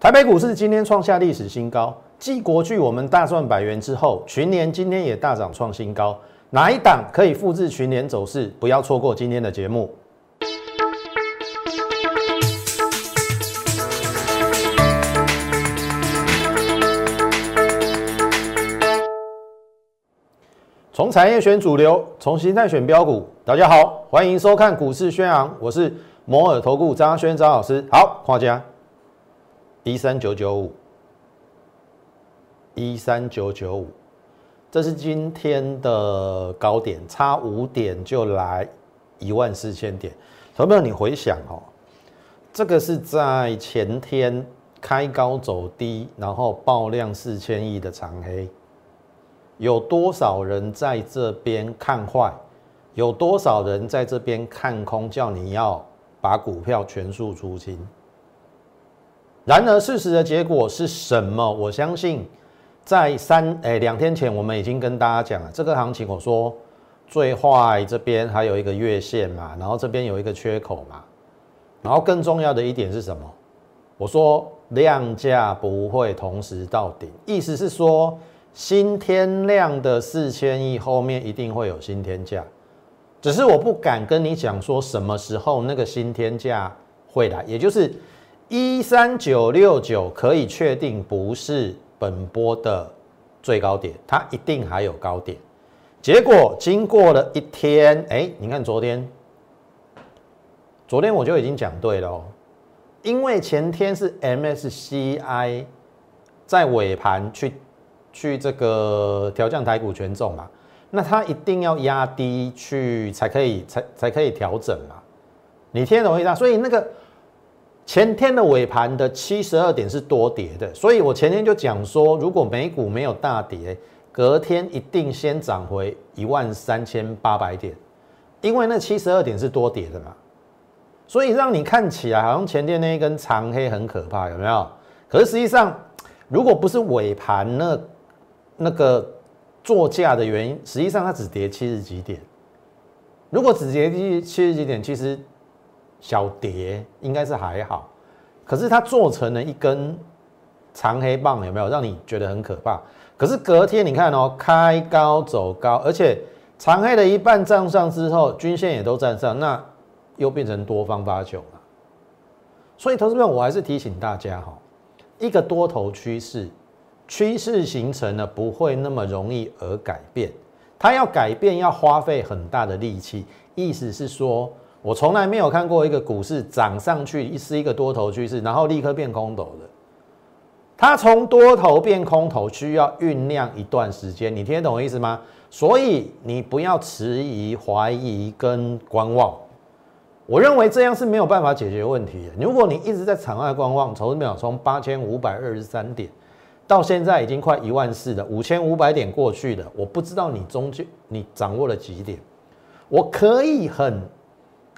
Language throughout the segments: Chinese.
台北股市今天创下历史新高，继国巨我们大赚百元之后，群联今天也大涨创新高。哪一档可以复制群联走势？不要错过今天的节目。从产业选主流，从形态选标股。大家好，欢迎收看股市宣昂，我是摩尔投顾张轩张老师。好，画家一三九九五，一三九九五，这是今天的高点，差五点就来一万四千点。朋友们，你回想哦，这个是在前天开高走低，然后爆量四千亿的长黑。有多少人在这边看坏？有多少人在这边看空？叫你要把股票全数出清。然而事实的结果是什么？我相信在三诶两天前，我们已经跟大家讲了这个行情。我说最坏这边还有一个月线嘛，然后这边有一个缺口嘛，然后更重要的一点是什么？我说量价不会同时到顶，意思是说。新天量的四千亿后面一定会有新天价，只是我不敢跟你讲说什么时候那个新天价会来，也就是一三九六九可以确定不是本波的最高点，它一定还有高点。结果经过了一天，哎，你看昨天，昨天我就已经讲对了，因为前天是 MSCI 在尾盘去。去这个调降台股权重嘛，那它一定要压低去才可以，才才可以调整嘛。你听懂意思？所以那个前天的尾盘的七十二点是多跌的，所以我前天就讲说，如果美股没有大跌，隔天一定先涨回一万三千八百点，因为那七十二点是多跌的嘛。所以让你看起来好像前天那一根长黑很可怕，有没有？可是实际上，如果不是尾盘那那个作价的原因，实际上它只跌七十几点。如果只跌七七十几点，其实小跌应该是还好。可是它做成了一根长黑棒，有没有让你觉得很可怕？可是隔天你看哦，开高走高，而且长黑的一半站上之后，均线也都站上，那又变成多方发球了。所以，投资们，我还是提醒大家哈，一个多头趋势。趋势形成了不会那么容易而改变，它要改变要花费很大的力气。意思是说，我从来没有看过一个股市涨上去是一个多头趋势，然后立刻变空头的。它从多头变空头需要酝酿一段时间，你听得懂我意思吗？所以你不要迟疑、怀疑跟观望。我认为这样是没有办法解决问题的。如果你一直在场外观望，投资秒从八千五百二十三点。到现在已经快一万四了，五千五百点过去了，我不知道你中间你掌握了几点。我可以很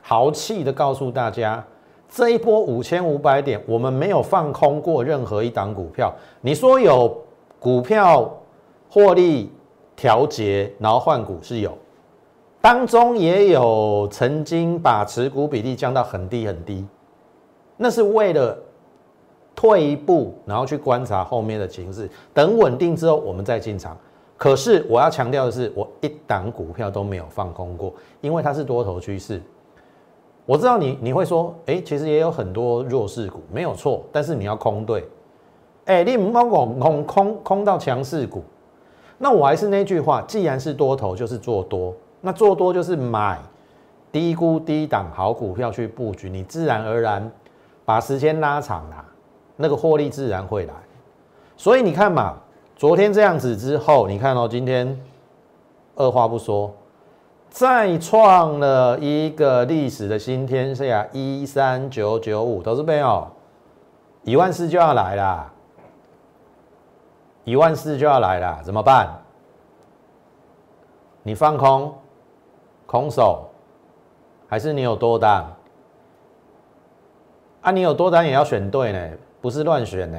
豪气的告诉大家，这一波五千五百点，我们没有放空过任何一档股票。你说有股票获利调节，然后换股是有，当中也有曾经把持股比例降到很低很低，那是为了。退一步，然后去观察后面的情势，等稳定之后我们再进场。可是我要强调的是，我一档股票都没有放空过，因为它是多头趋势。我知道你你会说，哎，其实也有很多弱势股，没有错，但是你要空对。哎，你唔好空空空空到强势股。那我还是那句话，既然是多头，就是做多。那做多就是买低估低档好股票去布局，你自然而然把时间拉长了。那个获利自然会来，所以你看嘛，昨天这样子之后，你看哦，今天二话不说，再创了一个历史的新天下，一三九九五，投资朋友，一万四就要来啦，一万四就要来啦，怎么办？你放空，空手，还是你有多单？啊，你有多单也要选对呢。不是乱选呢，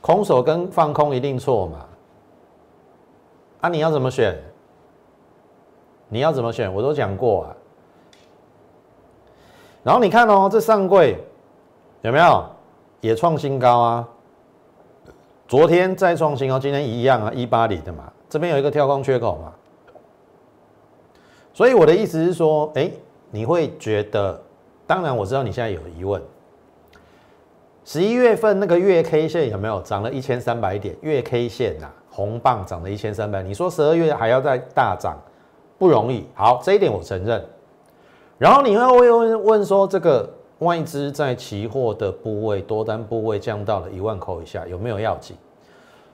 空手跟放空一定错嘛？啊，你要怎么选？你要怎么选？我都讲过啊。然后你看哦，这上柜有没有也创新高啊？昨天再创新高，今天一样啊，一八零的嘛，这边有一个跳空缺口嘛。所以我的意思是说，哎，你会觉得，当然我知道你现在有疑问，十一月份那个月 K 线有没有涨了一千三百点？月 K 线呐，红棒涨了一千三百，你说十二月还要再大涨，不容易。好，这一点我承认。然后你会问问说，这个外资在期货的部位多单部位降到了一万口以下，有没有要紧？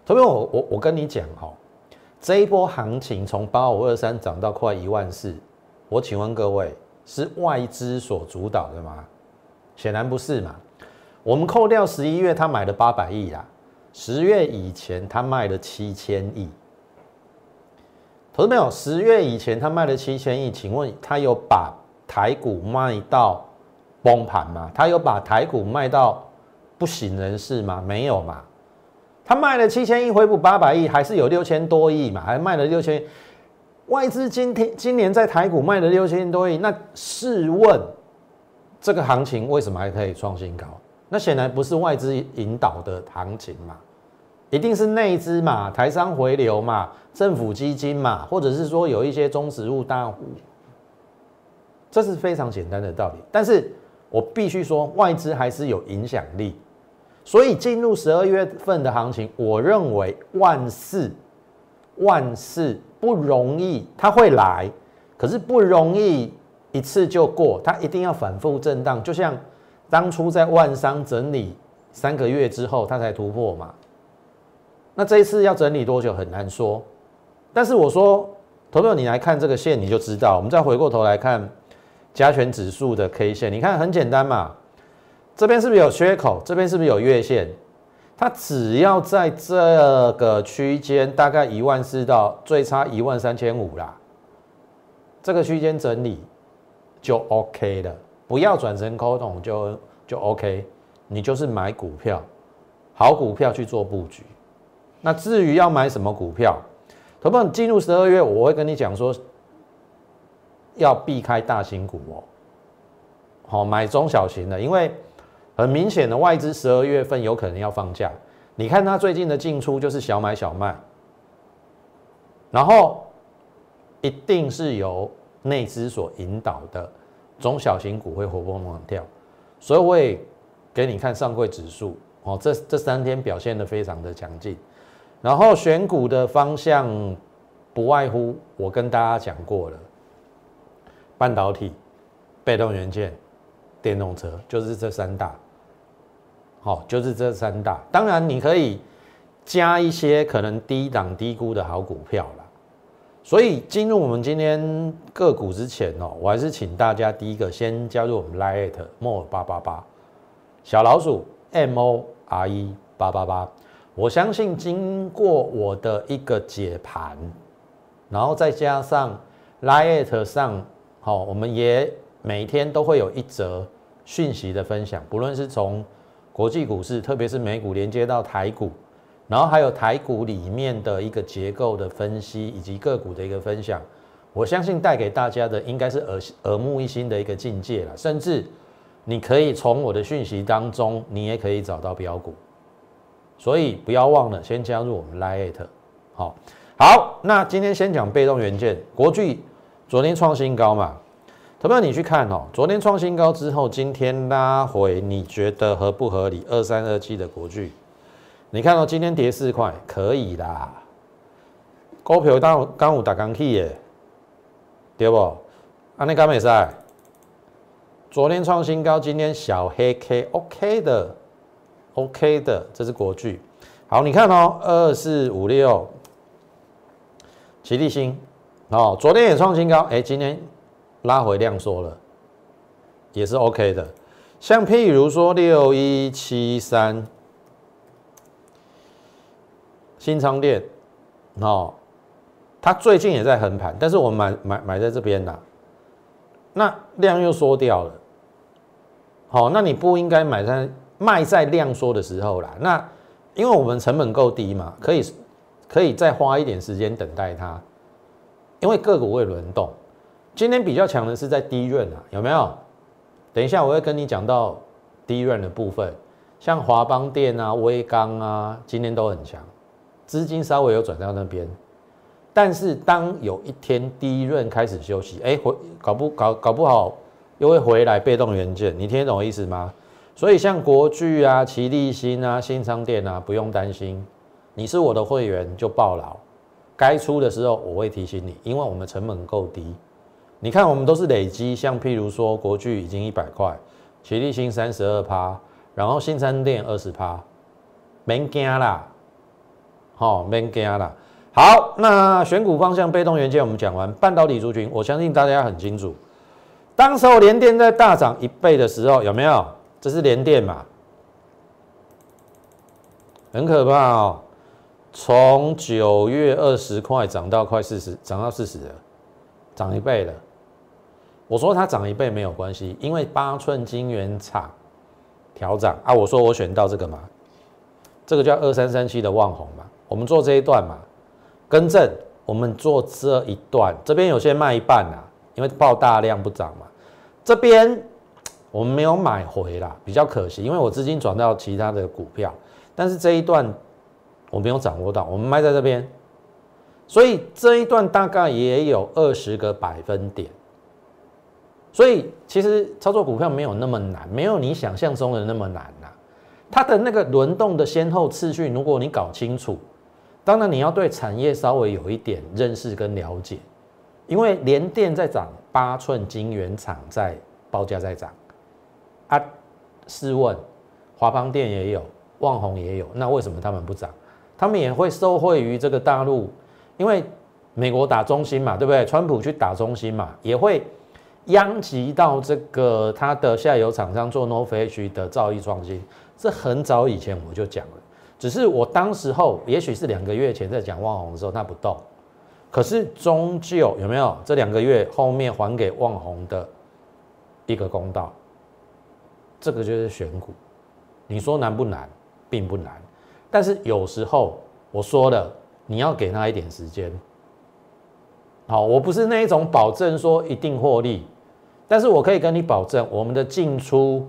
特别我我我跟你讲哈。这一波行情从八五二三涨到快一万四，我请问各位，是外资所主导的吗？显然不是嘛。我们扣掉十一月他买了八百亿啦，十月以前他卖了七千亿。投资没有？十月以前他卖了七千亿，请问他有把台股卖到崩盘吗？他有把台股卖到不省人事吗？没有嘛。他卖了七千亿，回补八百亿，还是有六千多亿嘛？还卖了六千，外资今天今年在台股卖了六千多亿，那试问这个行情为什么还可以创新高？那显然不是外资引导的行情嘛，一定是内资嘛，台商回流嘛，政府基金嘛，或者是说有一些中植物大户，这是非常简单的道理。但是我必须说，外资还是有影响力。所以进入十二月份的行情，我认为万事万事不容易，它会来，可是不容易一次就过，它一定要反复震荡。就像当初在万商整理三个月之后，它才突破嘛。那这一次要整理多久很难说。但是我说，投票你来看这个线，你就知道。我们再回过头来看加权指数的 K 线，你看很简单嘛。这边是不是有缺口？这边是不是有月线？它只要在这个区间，大概一万四到最差一万三千五啦，这个区间整理就 OK 了。不要转成空桶就就 OK，你就是买股票，好股票去做布局。那至于要买什么股票，投票进入十二月，我会跟你讲说，要避开大型股哦，好买中小型的，因为。很明显的，外资十二月份有可能要放假。你看它最近的进出就是小买小卖，然后一定是由内资所引导的中小型股会活蹦乱跳。所以我也给你看上柜指数哦，这这三天表现的非常的强劲。然后选股的方向不外乎我跟大家讲过了，半导体、被动元件、电动车，就是这三大。好，就是这三大，当然你可以加一些可能低档低估的好股票啦。所以进入我们今天个股之前哦，我还是请大家第一个先加入我们 Lite More 八八八小老鼠 M O R E 八八八。我相信经过我的一个解盘，然后再加上 Lite 上，好，我们也每天都会有一则讯息的分享，不论是从国际股市，特别是美股连接到台股，然后还有台股里面的一个结构的分析，以及个股的一个分享，我相信带给大家的应该是耳耳目一新的一个境界了。甚至你可以从我的讯息当中，你也可以找到标股。所以不要忘了先加入我们 Lite。好，好，那今天先讲被动元件，国巨昨天创新高嘛。投票你去看哦，昨天创新高之后，今天拉回，你觉得合不合理？二三二七的国巨，你看到今天跌四块，可以啦。股票当刚有打刚起耶，对不？安尼敢袂使？昨天创新高，今天小黑 K，OK 的，OK 的，这是国巨。好，你看哦，二四五六，齐力新，哦，昨天也创新高，哎，今天。拉回量缩了，也是 OK 的。像譬如说六一七三新昌店，哦，它最近也在横盘，但是我买买买在这边啦，那量又缩掉了，好，那你不应该买在卖在量缩的时候啦。那因为我们成本够低嘛，可以可以再花一点时间等待它，因为个股会轮动。今天比较强的是在低润啊，有没有？等一下我会跟你讲到低润的部分。像华邦电啊、威刚啊，今天都很强，资金稍微有转到那边。但是当有一天低润开始休息，哎，回搞不搞搞不好又会回来被动元件，你听得懂我意思吗？所以像国巨啊、奇力新啊、新昌电啊，不用担心，你是我的会员就报牢，该出的时候我会提醒你，因为我们成本够低。你看我们都是累积，像譬如说国巨已经一百块，奇力新三十二趴，然后新昌电二十趴，免惊啦，好，免惊啦。好，那选股方向被动元件我们讲完，半导体族群，我相信大家很清楚。当时候联电在大涨一倍的时候，有没有？这是连电嘛？很可怕哦，从九月二十块涨到快四十，涨到四十了，涨一倍了。我说它涨一倍没有关系，因为八寸晶圆厂调涨啊。我说我选到这个嘛，这个叫二三三七的旺宏嘛，我们做这一段嘛。更正，我们做这一段，这边有些卖一半啊，因为爆大量不涨嘛。这边我们没有买回啦，比较可惜，因为我资金转到其他的股票，但是这一段我没有掌握到，我们卖在这边，所以这一段大概也有二十个百分点。所以其实操作股票没有那么难，没有你想象中的那么难呐。它的那个轮动的先后次序，如果你搞清楚。当然，你要对产业稍微有一点认识跟了解，因为联电在涨，八寸晶圆厂在报价在涨，啊，试问华邦电也有，旺宏也有，那为什么他们不涨？他们也会受惠于这个大陆，因为美国打中心嘛，对不对？川普去打中心嘛，也会殃及到这个他的下游厂商做 nofa h 的造诣创新，这很早以前我就讲了。只是我当时候，也许是两个月前在讲旺宏的时候，它不动。可是终究有没有这两个月后面还给旺宏的一个公道？这个就是选股。你说难不难？并不难。但是有时候我说了，你要给他一点时间。好，我不是那一种保证说一定获利，但是我可以跟你保证，我们的进出。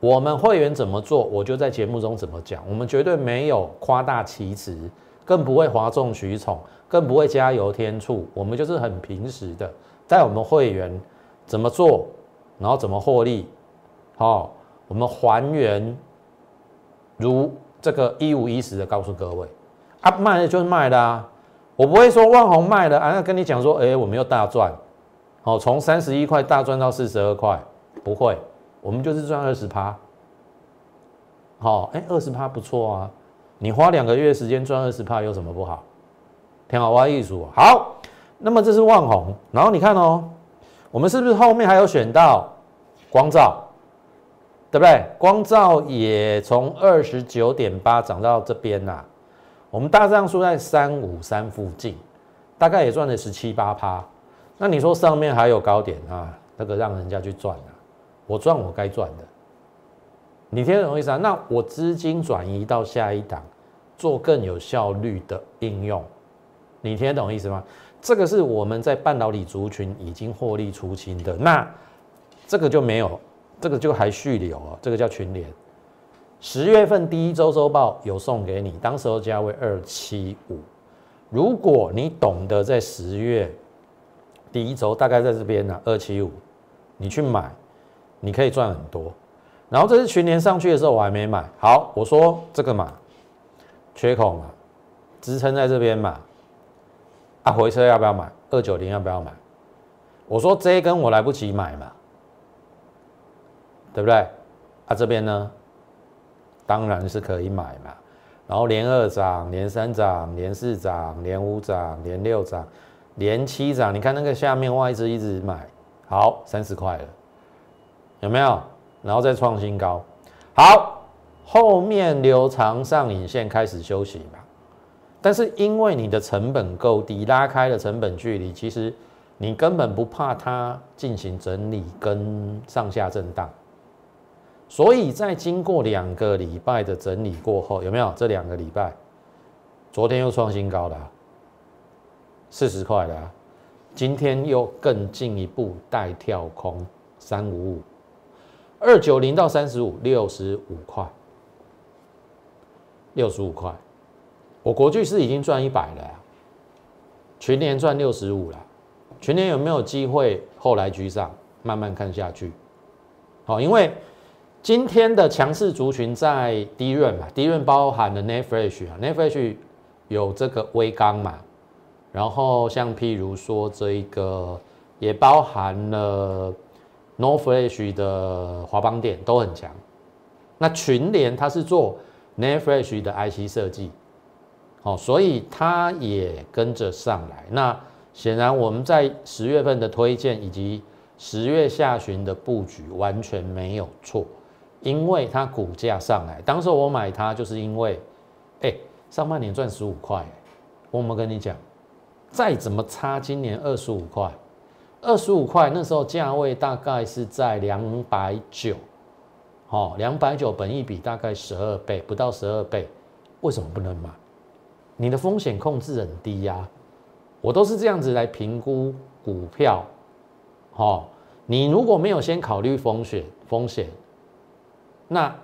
我们会员怎么做，我就在节目中怎么讲。我们绝对没有夸大其词，更不会哗众取宠，更不会加油添醋。我们就是很平时的，在我们会员怎么做，然后怎么获利，好，我们还原如这个一五一十的告诉各位，啊，卖的就是卖的啊，我不会说万红卖的啊，那跟你讲说，哎，我们又大赚，好，从三十一块大赚到四十二块，不会。我们就是赚二十趴，好，哎，二十趴不错啊！你花两个月时间赚二十趴有什么不好？挺好玩艺术。好，那么这是万红，然后你看哦，我们是不是后面还有选到光照，对不对？光照也从二十九点八涨到这边呐，我们大账数在三五三附近，大概也赚了十七八趴。那你说上面还有高点啊？那个让人家去赚啊。我赚我该赚的，你听懂意思啊？那我资金转移到下一档，做更有效率的应用，你听懂意思吗？这个是我们在半导体族群已经获利出清的，那这个就没有，这个就还续留啊，这个叫群联。十月份第一周周报有送给你，当时候价位二七五，如果你懂得在十月第一周大概在这边呢，二七五，你去买。你可以赚很多，然后这次群联上去的时候我还没买，好，我说这个嘛，缺口嘛，支撑在这边嘛，啊，回车要不要买？二九零要不要买？我说这一根我来不及买嘛，对不对？啊，这边呢，当然是可以买嘛，然后连二涨，连三涨，连四涨，连五涨，连六涨，连七涨，你看那个下面外资一直买，好，三十块了。有没有？然后再创新高，好，后面留长上影线开始休息吧。但是因为你的成本够低，拉开了成本距离，其实你根本不怕它进行整理跟上下震荡。所以在经过两个礼拜的整理过后，有没有？这两个礼拜，昨天又创新高了，四十块了，今天又更进一步带跳空三五五。二九零到三十五，六十五块，六十五块，我国巨是已经赚一百了，全年赚六十五了，全年有没有机会后来居上？慢慢看下去，好，因为今天的强势族群在低润嘛，低润包含了 Netfresh 啊，Netfresh 有这个微钢嘛，然后像譬如说这一个也包含了 Northfresh 的华邦电都很强，那群联它是做 Netfresh 的 IC 设计，好，所以它也跟着上来。那显然我们在十月份的推荐以及十月下旬的布局完全没有错，因为它股价上来，当时我买它就是因为，哎，上半年赚十五块，我们跟你讲，再怎么差，今年二十五块，二十五块那时候价位大概是在两百九，好，两百九本一比大概十二倍，不到十二倍，为什么不能买？你的风险控制很低呀，我都是这样子来评估股票。哦，你如果没有先考虑风险，风险，那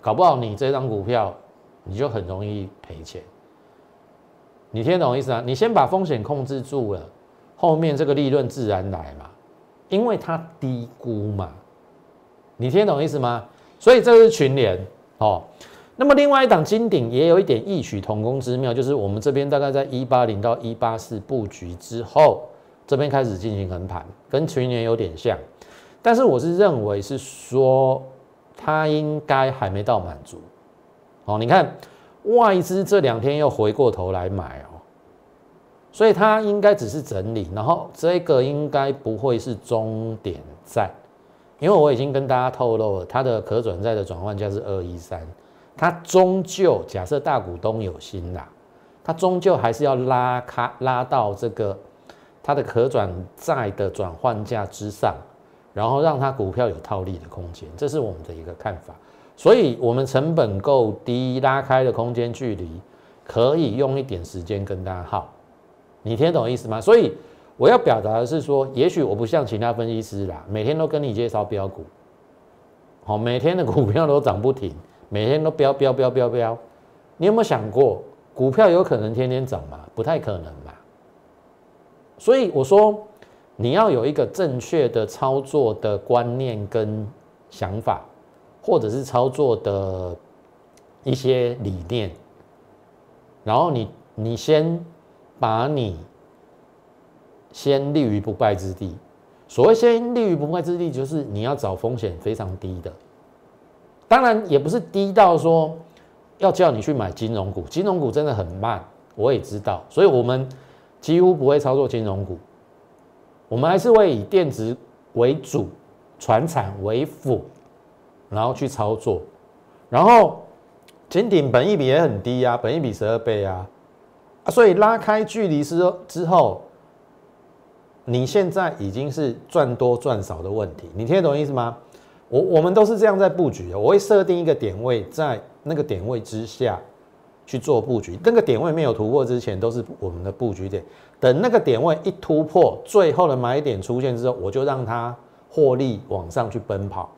搞不好你这张股票你就很容易赔钱。你听懂意思啊？你先把风险控制住了，后面这个利润自然来嘛，因为它低估嘛。你听懂意思吗？所以这是群联哦。那么另外一档金鼎也有一点异曲同工之妙，就是我们这边大概在一八零到一八四布局之后。这边开始进行横盘，跟去年有点像，但是我是认为是说它应该还没到满足。哦，你看外资这两天又回过头来买哦，所以它应该只是整理，然后这个应该不会是终点站，因为我已经跟大家透露了，它的可转债的转换价是二一三，它终究假设大股东有心啦，它终究还是要拉开拉到这个。它的可转债的转换价之上，然后让它股票有套利的空间，这是我们的一个看法。所以，我们成本够低，拉开的空间距离，可以用一点时间跟大家耗。你听懂意思吗？所以我要表达的是说，也许我不像其他分析师啦，每天都跟你介绍标股，好，每天的股票都涨不停，每天都飙飙飙飙飙。你有没有想过，股票有可能天天涨吗？不太可能嘛。所以我说，你要有一个正确的操作的观念跟想法，或者是操作的一些理念，然后你你先把你先立于不败之地。所谓先立于不败之地，就是你要找风险非常低的，当然也不是低到说要叫你去买金融股，金融股真的很慢，我也知道，所以我们。几乎不会操作金融股，我们还是会以电子为主，船产为辅，然后去操作。然后金鼎本益比也很低啊，本益比十二倍啊，所以拉开距离之之后，你现在已经是赚多赚少的问题，你听得懂意思吗？我我们都是这样在布局的，我会设定一个点位，在那个点位之下。去做布局，那个点位没有突破之前，都是我们的布局点。等那个点位一突破，最后的买点出现之后，我就让它获利往上去奔跑。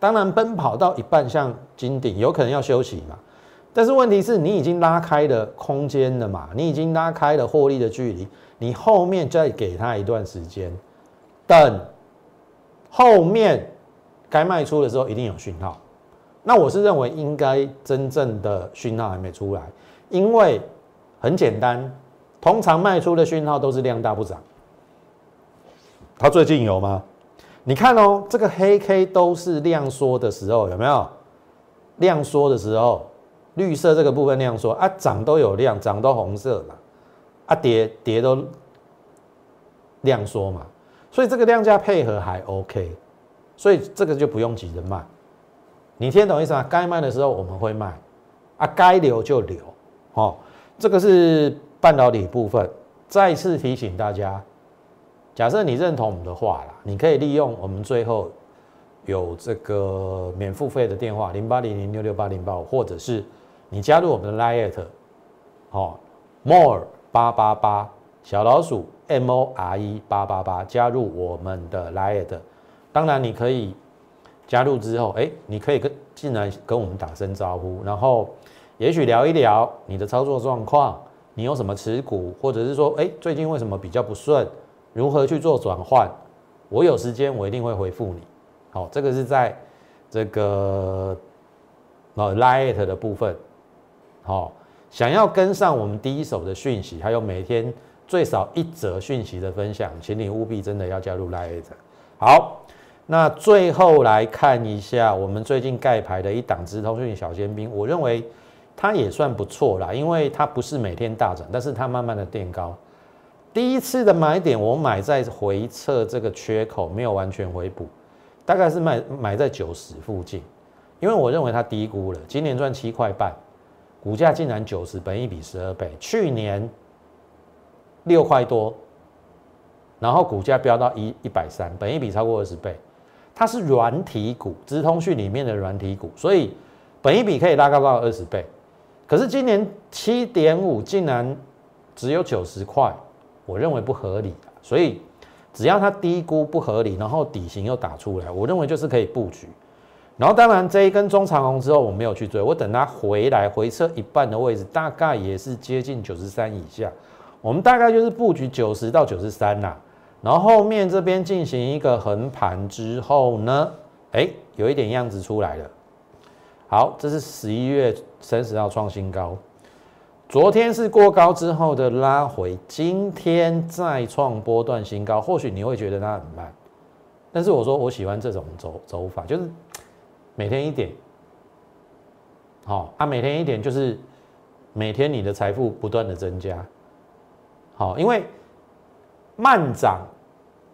当然，奔跑到一半，像金顶有可能要休息嘛。但是问题是你已经拉开了空间了嘛，你已经拉开了获利的距离，你后面再给他一段时间，等后面该卖出的时候，一定有讯号。那我是认为应该真正的讯号还没出来，因为很简单，通常卖出的讯号都是量大不涨。它最近有吗？你看哦，这个黑 K 都是量缩的时候，有没有？量缩的时候，绿色这个部分量缩啊，涨都有量，涨都红色嘛，啊跌跌都量缩嘛，所以这个量价配合还 OK，所以这个就不用急着卖。你听懂意思吗？该卖的时候我们会卖，啊，该留就留，哦，这个是半导体部分。再次提醒大家，假设你认同我们的话啦，你可以利用我们最后有这个免付费的电话零八零零六六八零八五，或者是你加入我们的 liet，哦，more 八八八小老鼠 M O R E 八八八，加入我们的 liet，当然你可以。加入之后，哎，你可以跟进来跟我们打声招呼，然后也许聊一聊你的操作状况，你有什么持股，或者是说，哎，最近为什么比较不顺，如何去做转换？我有时间，我一定会回复你。好，这个是在这个呃 Light 的部分。好，想要跟上我们第一手的讯息，还有每天最少一则讯息的分享，请你务必真的要加入 Light。好。那最后来看一下我们最近盖牌的一档资通讯小尖兵，我认为它也算不错啦，因为它不是每天大涨，但是它慢慢的垫高。第一次的买点我买在回撤这个缺口没有完全回补，大概是买买在九十附近，因为我认为它低估了，今年赚七块半，股价竟然九十，本一比十二倍，去年六块多，然后股价飙到一一百三，本一比超过二十倍。它是软体股，资通讯里面的软体股，所以本一比可以拉高到二十倍。可是今年七点五竟然只有九十块，我认为不合理。所以只要它低估不合理，然后底型又打出来，我认为就是可以布局。然后当然这一根中长红之后我没有去追，我等它回来回撤一半的位置，大概也是接近九十三以下，我们大概就是布局九十到九十三啦。然后后面这边进行一个横盘之后呢，哎，有一点样子出来了。好，这是十一月三十号创新高，昨天是过高之后的拉回，今天再创波段新高。或许你会觉得它很慢，但是我说我喜欢这种走走法，就是每天一点，好啊，每天一点就是每天你的财富不断的增加。好，因为慢涨。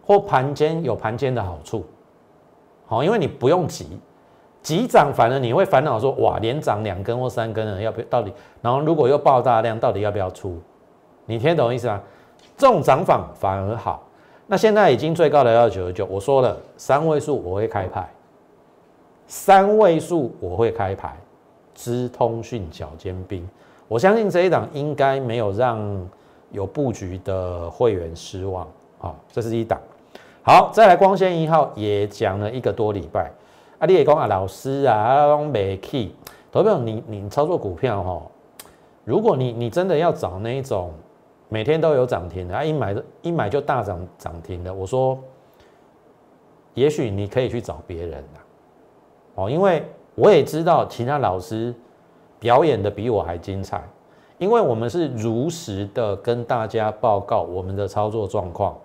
或盘间有盘间的好处，好，因为你不用急，急涨反而你会烦恼说，哇，连涨两根或三根了，要不要到底？然后如果又爆大量，到底要不要出？你听懂意思吗？这种涨法反而好。那现在已经最高的要九十九，我说了三位数我会开牌，三位数我会开牌，资通讯小尖兵，我相信这一档应该没有让有布局的会员失望。好，这是一档。好，再来光纤一号也讲了一个多礼拜。啊，你也讲啊，老师啊，啊，讲没去。投票，你你操作股票哈，如果你你真的要找那一种每天都有涨停的，啊，一买一买就大涨涨停的，我说，也许你可以去找别人啊。哦，因为我也知道其他老师表演的比我还精彩，因为我们是如实的跟大家报告我们的操作状况。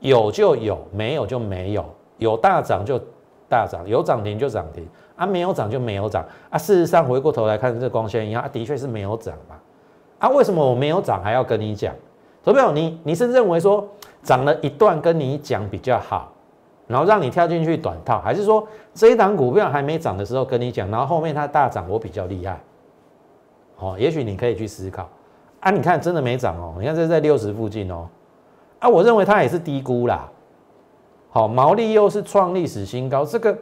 有就有，没有就没有。有大涨就大涨，有涨停就涨停啊，没有涨就没有涨啊。事实上，回过头来看这光纤一样，啊，的确是没有涨嘛。啊，为什么我没有涨还要跟你讲？投票，你你是认为说涨了一段跟你讲比较好，然后让你跳进去短套，还是说这一档股票还没涨的时候跟你讲，然后后面它大涨我比较厉害？哦，也许你可以去思考啊。你看真的没涨哦，你看这在六十附近哦。啊，我认为它也是低估啦。好，毛利又是创历史新高，这个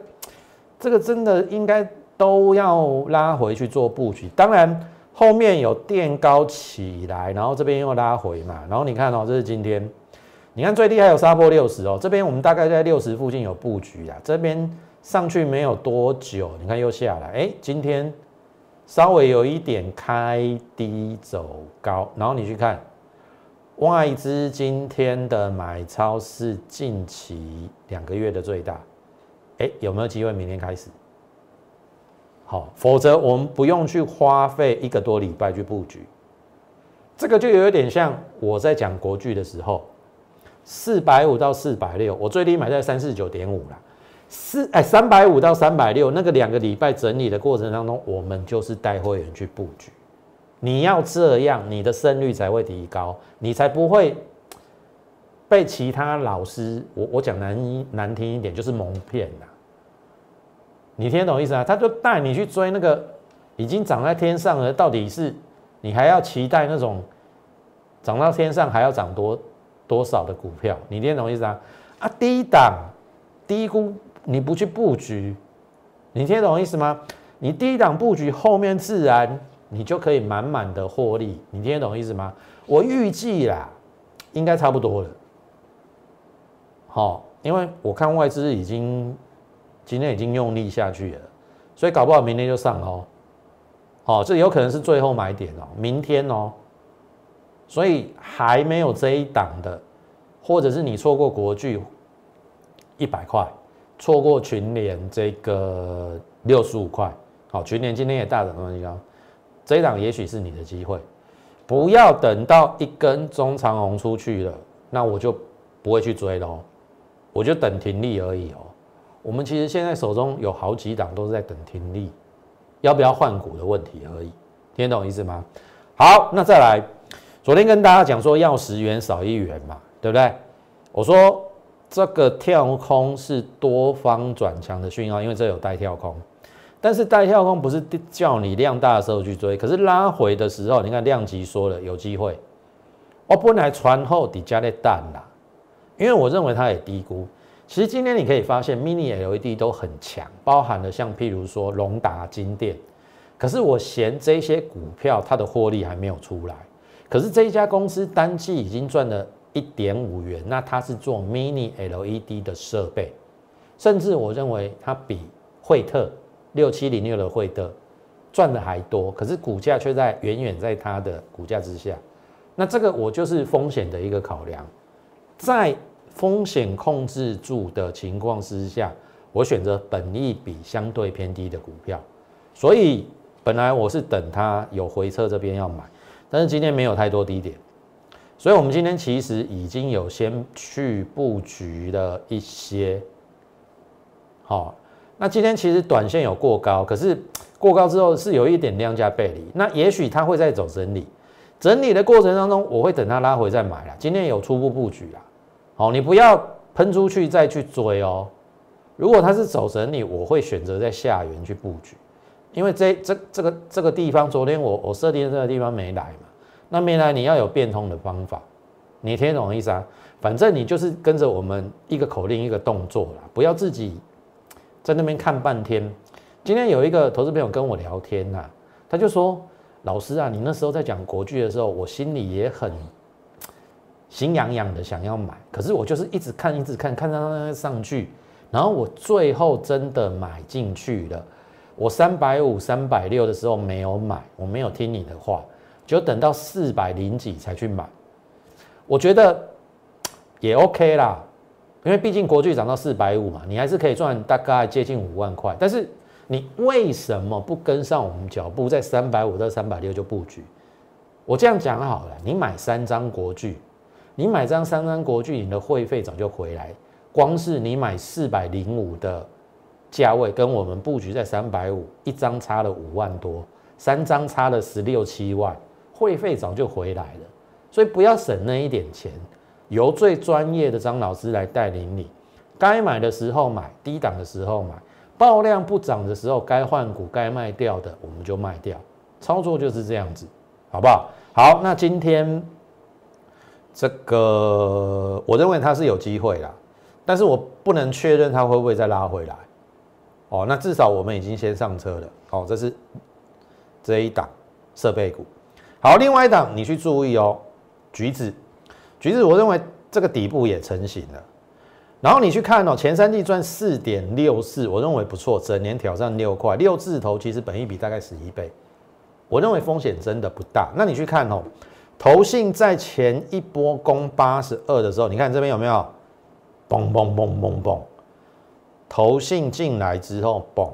这个真的应该都要拉回去做布局。当然后面有垫高起来，然后这边又拉回嘛。然后你看哦，这是今天，你看最低还有杀破六十哦。这边我们大概在六十附近有布局啊。这边上去没有多久，你看又下来。哎，今天稍微有一点开低走高，然后你去看。外资今天的买超是近期两个月的最大，哎，有没有机会明天开始？好，否则我们不用去花费一个多礼拜去布局，这个就有点像我在讲国剧的时候，四百五到四百六，我最低买在三四九点五了，四哎三百五到三百六，那个两个礼拜整理的过程当中，我们就是带会员去布局。你要这样，你的胜率才会提高，你才不会被其他老师，我我讲难一难听一点，就是蒙骗的。你听懂意思啊？他就带你去追那个已经涨在天上了，到底是你还要期待那种涨到天上还要涨多多少的股票？你听懂意思啊？啊，低档低估你不去布局，你听得懂意思吗？你低档布局后面自然。你就可以满满的获利，你听得懂意思吗？我预计啦，应该差不多了。好，因为我看外资已经今天已经用力下去了，所以搞不好明天就上哦。好，这有可能是最后买点哦，明天哦。所以还没有这一档的，或者是你错过国巨一百块，错过群联这个六十五块，好，群联今天也大涨了一高，这一档也许是你的机会，不要等到一根中长红出去了，那我就不会去追喽，我就等停利而已哦。我们其实现在手中有好几档都是在等停利，要不要换股的问题而已，听懂意思吗？好，那再来。昨天跟大家讲说要十元少一元嘛，对不对？我说这个跳空是多方转强的讯号，因为这有带跳空。但是带跳空不是叫你量大的时候去追，可是拉回的时候，你看量级说了有机会。我本来传后底加的蛋啦，因为我认为它也低估。其实今天你可以发现 mini LED 都很强，包含了像譬如说龙达、金电。可是我嫌这些股票它的获利还没有出来。可是这一家公司单季已经赚了一点五元，那它是做 Mini LED 的设备，甚至我认为它比惠特六七零六的惠特赚的还多，可是股价却在远远在它的股价之下。那这个我就是风险的一个考量，在风险控制住的情况之下，我选择本益比相对偏低的股票，所以本来我是等它有回撤这边要买。但是今天没有太多低点，所以我们今天其实已经有先去布局了一些。好，那今天其实短线有过高，可是过高之后是有一点量价背离，那也许它会在走整理，整理的过程当中，我会等它拉回再买了。今天有初步布局啦，好，你不要喷出去再去追哦。如果它是走整理，我会选择在下缘去布局。因为这这这个这个地方，昨天我我设定这个地方没来嘛，那没来你要有变通的方法，你听懂意思啊？反正你就是跟着我们一个口令一个动作啦，不要自己在那边看半天。今天有一个投资朋友跟我聊天呐，他就说：“老师啊，你那时候在讲国剧的时候，我心里也很心痒痒的想要买，可是我就是一直看一直看，看它上去，然后我最后真的买进去了。”我三百五、三百六的时候没有买，我没有听你的话，就等到四百零几才去买。我觉得也 OK 啦，因为毕竟国巨涨到四百五嘛，你还是可以赚大概接近五万块。但是你为什么不跟上我们脚步，在三百五到三百六就布局？我这样讲好了，你买三张国巨，你买张三张国巨，你的会费早就回来。光是你买四百零五的。价位跟我们布局在三百五，一张差了五万多，三张差了十六七万，会费早就回来了，所以不要省那一点钱，由最专业的张老师来带领你，该买的时候买，低档的时候买，爆量不涨的时候该换股该卖掉的我们就卖掉，操作就是这样子，好不好？好，那今天这个我认为它是有机会啦，但是我不能确认它会不会再拉回来。哦，那至少我们已经先上车了。哦，这是这一档设备股。好，另外一档你去注意哦，橘子，橘子，我认为这个底部也成型了。然后你去看哦，前三季赚四点六四，我认为不错，整年挑战六块，六字头其实本益比大概十一倍，我认为风险真的不大。那你去看哦，投信在前一波攻八十二的时候，你看这边有没有？嘣嘣嘣嘣嘣。投信进来之后，嘣！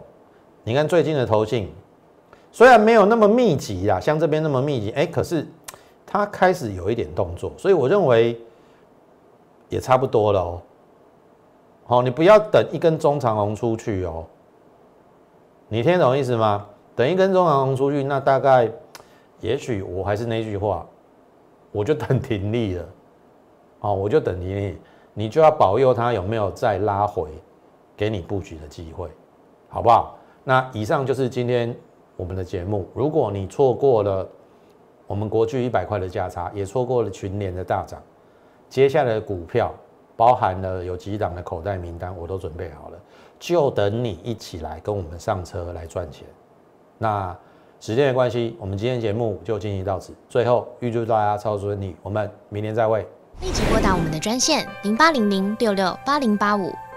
你看最近的投信，虽然没有那么密集啦，像这边那么密集，哎，可是它开始有一点动作，所以我认为也差不多了哦。好，你不要等一根中长红出去哦。你听懂意思吗？等一根中长红出去，那大概，也许我还是那句话，我就等停利了。哦，我就等停利，你就要保佑它有没有再拉回。给你布局的机会，好不好？那以上就是今天我们的节目。如果你错过了我们国巨一百块的价差，也错过了群联的大涨，接下来的股票包含了有几档的口袋名单，我都准备好了，就等你一起来跟我们上车来赚钱。那时间的关系，我们今天节目就进行到此。最后预祝大家操作顺利，我们明年再会。立即拨打我们的专线零八零零六六八零八五。